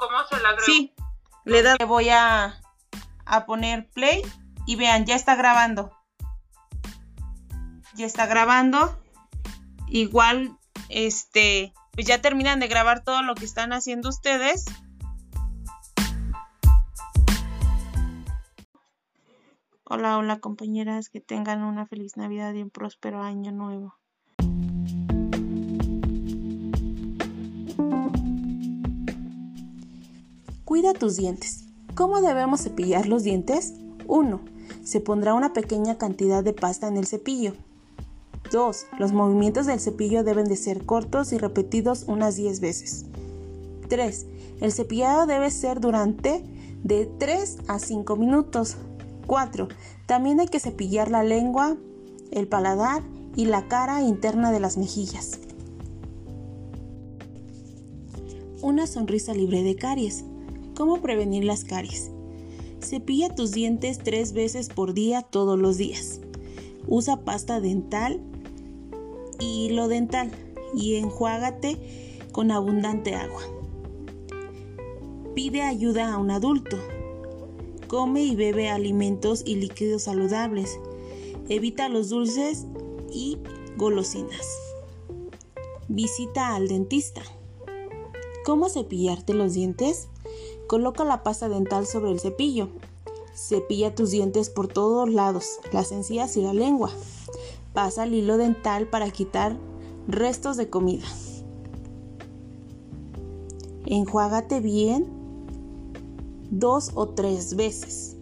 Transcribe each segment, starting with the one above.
cómo se la? Sí, le. Le voy a, a poner play y vean, ya está grabando. Ya está grabando. Igual, este, pues ya terminan de grabar todo lo que están haciendo ustedes. Hola, hola compañeras, que tengan una feliz Navidad y un próspero año nuevo. Cuida tus dientes. ¿Cómo debemos cepillar los dientes? 1. Se pondrá una pequeña cantidad de pasta en el cepillo. 2. Los movimientos del cepillo deben de ser cortos y repetidos unas 10 veces. 3. El cepillado debe ser durante de 3 a 5 minutos. 4. También hay que cepillar la lengua, el paladar y la cara interna de las mejillas. Una sonrisa libre de caries. ¿Cómo prevenir las caries? Cepilla tus dientes tres veces por día todos los días. Usa pasta dental y hilo dental y enjuágate con abundante agua. Pide ayuda a un adulto. Come y bebe alimentos y líquidos saludables. Evita los dulces y golosinas. Visita al dentista. ¿Cómo cepillarte los dientes? Coloca la pasta dental sobre el cepillo. Cepilla tus dientes por todos lados, las encías y la lengua. Pasa el hilo dental para quitar restos de comida. Enjuágate bien dos o tres veces.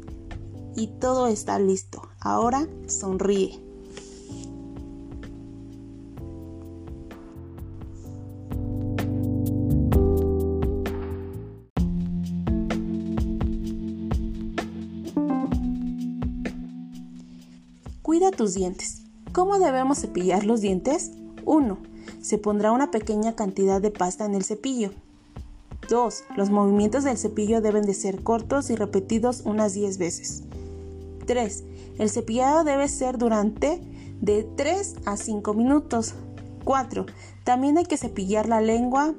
Y todo está listo. Ahora sonríe. Cuida tus dientes. ¿Cómo debemos cepillar los dientes? 1. Se pondrá una pequeña cantidad de pasta en el cepillo. 2. Los movimientos del cepillo deben de ser cortos y repetidos unas 10 veces. 3. El cepillado debe ser durante de 3 a 5 minutos. 4. También hay que cepillar la lengua,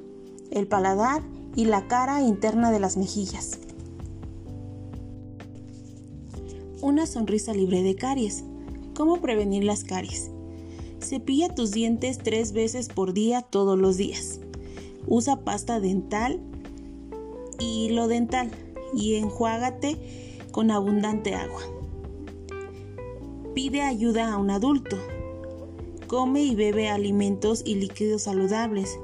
el paladar y la cara interna de las mejillas. Una sonrisa libre de caries. ¿Cómo prevenir las caries? Cepilla tus dientes tres veces por día todos los días. Usa pasta dental y hilo dental y enjuágate con abundante agua. Pide ayuda a un adulto. Come y bebe alimentos y líquidos saludables.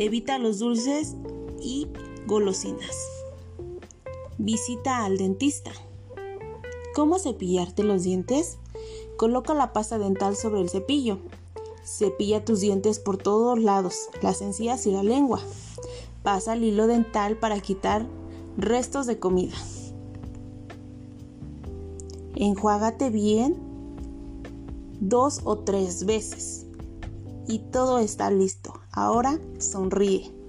Evita los dulces y golosinas. Visita al dentista. ¿Cómo cepillarte los dientes? Coloca la pasta dental sobre el cepillo. Cepilla tus dientes por todos lados, las encías y la lengua. Pasa el hilo dental para quitar restos de comida. Enjuágate bien dos o tres veces. Y todo está listo. Ahora sonríe.